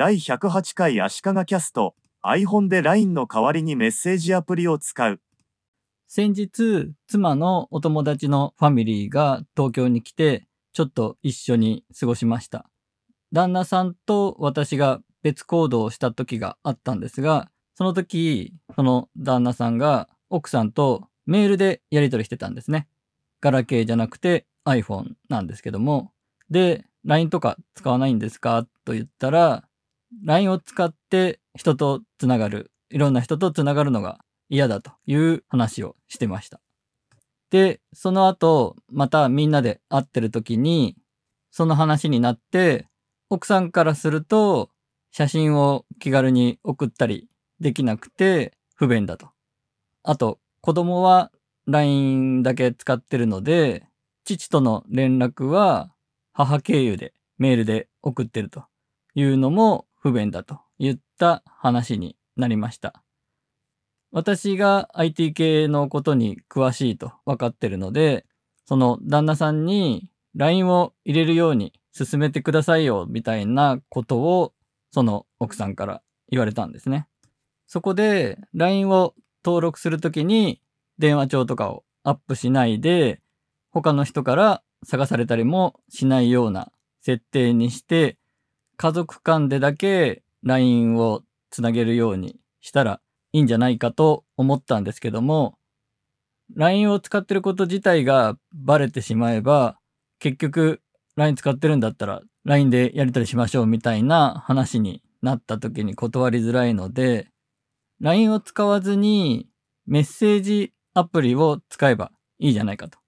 第108回足利キャスト iPhone で LINE の代わりにメッセージアプリを使う。先日、妻のお友達のファミリーが東京に来て、ちょっと一緒に過ごしました。旦那さんと私が別行動をした時があったんですが、その時、その旦那さんが奥さんとメールでやり取りしてたんですね。ガラケーじゃなくて iPhone なんですけども。で、LINE とか使わないんですか？と言ったら、LINE を使って人とつながる、いろんな人とつながるのが嫌だという話をしてました。で、その後、またみんなで会ってる時に、その話になって、奥さんからすると、写真を気軽に送ったりできなくて不便だと。あと、子供は LINE だけ使ってるので、父との連絡は母経由でメールで送ってるというのも不便だと言った話になりました。私が IT 系のことに詳しいと分かってるので、その旦那さんに LINE を入れるように進めてくださいよみたいなことをその奥さんから言われたんですね。そこで LINE を登録するときに電話帳とかをアップしないで他の人から探されたりもしないような設定にして家族間でだけ LINE をつなげるようにしたらいいんじゃないかと思ったんですけども LINE を使ってること自体がバレてしまえば結局 LINE 使ってるんだったら LINE でやり取りしましょうみたいな話になった時に断りづらいので LINE を使わずにメッセージアプリを使えばいいじゃないかと。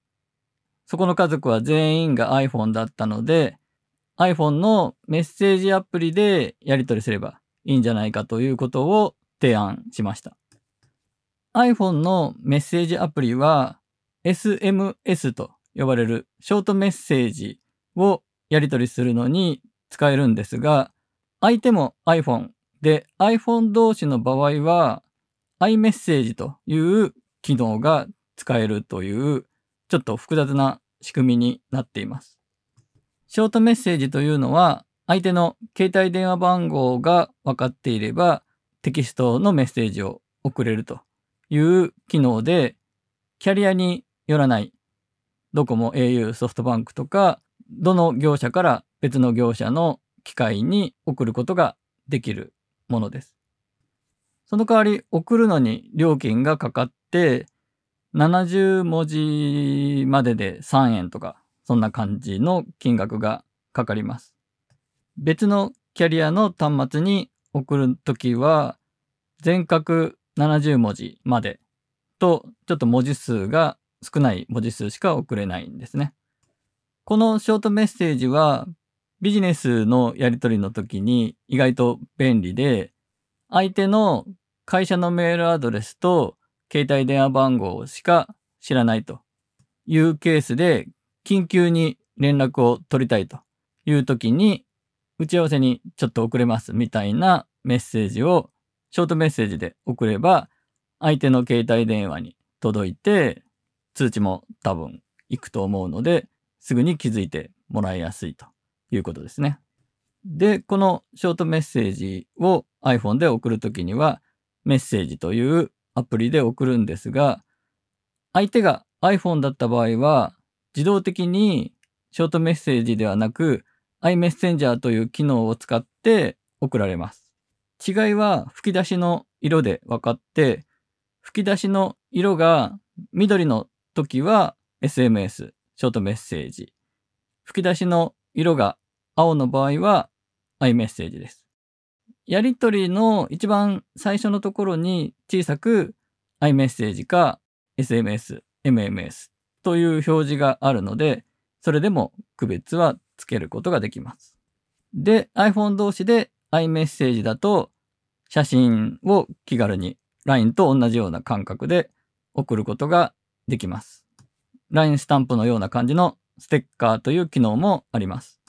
そこの家族は全員が iPhone だったので iPhone のメッセージアプリでやり取りすればいいんじゃないかということを提案しました。iPhone のメッセージアプリは SMS と呼ばれるショートメッセージをやり取りするのに使えるんですが、相手も iPhone で iPhone 同士の場合は iMessage という機能が使えるというちょっと複雑な仕組みになっています。ショートメッセージというのは相手の携帯電話番号が分かっていればテキストのメッセージを送れるという機能でキャリアによらないドコモ au ソフトバンクとかどの業者から別の業者の機械に送ることができるものです。その代わり送るのに料金がかかって70文字までで3円とかそんな感じの金額がかかります。別のキャリアの端末に送るときは全角70文字までとちょっと文字数が少ない文字数しか送れないんですね。このショートメッセージはビジネスのやり取りの時に意外と便利で、相手の会社のメールアドレスと携帯電話番号しか知らないというケースで緊急に連絡を取りたいという時に打ち合わせにちょっと遅れますみたいなメッセージをショートメッセージで送れば相手の携帯電話に届いて通知も多分行くと思うのですぐに気づいてもらいやすいということですね。で、このショートメッセージを iPhone で送るときには、メッセージというアプリで送るんですが、相手が iPhone だった場合は、自動的にショートメッセージではなく、iMessenger という機能を使って送られます。違いは吹き出しの色で分かって、吹き出しの色が緑の時は SMS、ショートメッセージ。吹き出しの色が青の場合は iMessage です。やりとりの一番最初のところに小さく iMessage か SMS、MMS という表示があるので、それでも区別はつけることができます。で、iPhone 同士で iMessage だと写真を気軽に LINE と同じような感覚で送ることができます。LINE スタンプのような感じのステッカーという機能もあります。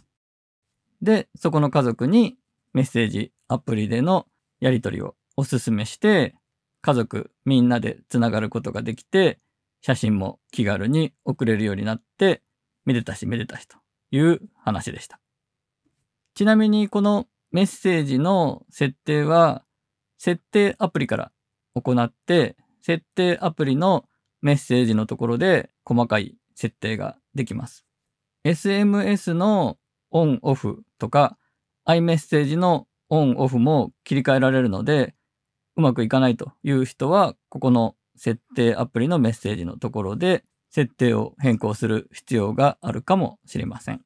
で、そこの家族にメッセージアプリでのやり取りをお勧めして、家族みんなでつながることができて、写真も気軽に送れるようになって、めでたしめでたしという話でした。ちなみにこのメッセージの設定は、設定アプリから行って、設定アプリのメッセージのところで細かい設定ができます。SMS のオンオフとか iMessage のオンオフも切り替えられるので、うまくいかないという人は、ここの設定アプリのメッセージのところで設定を変更する必要があるかもしれません。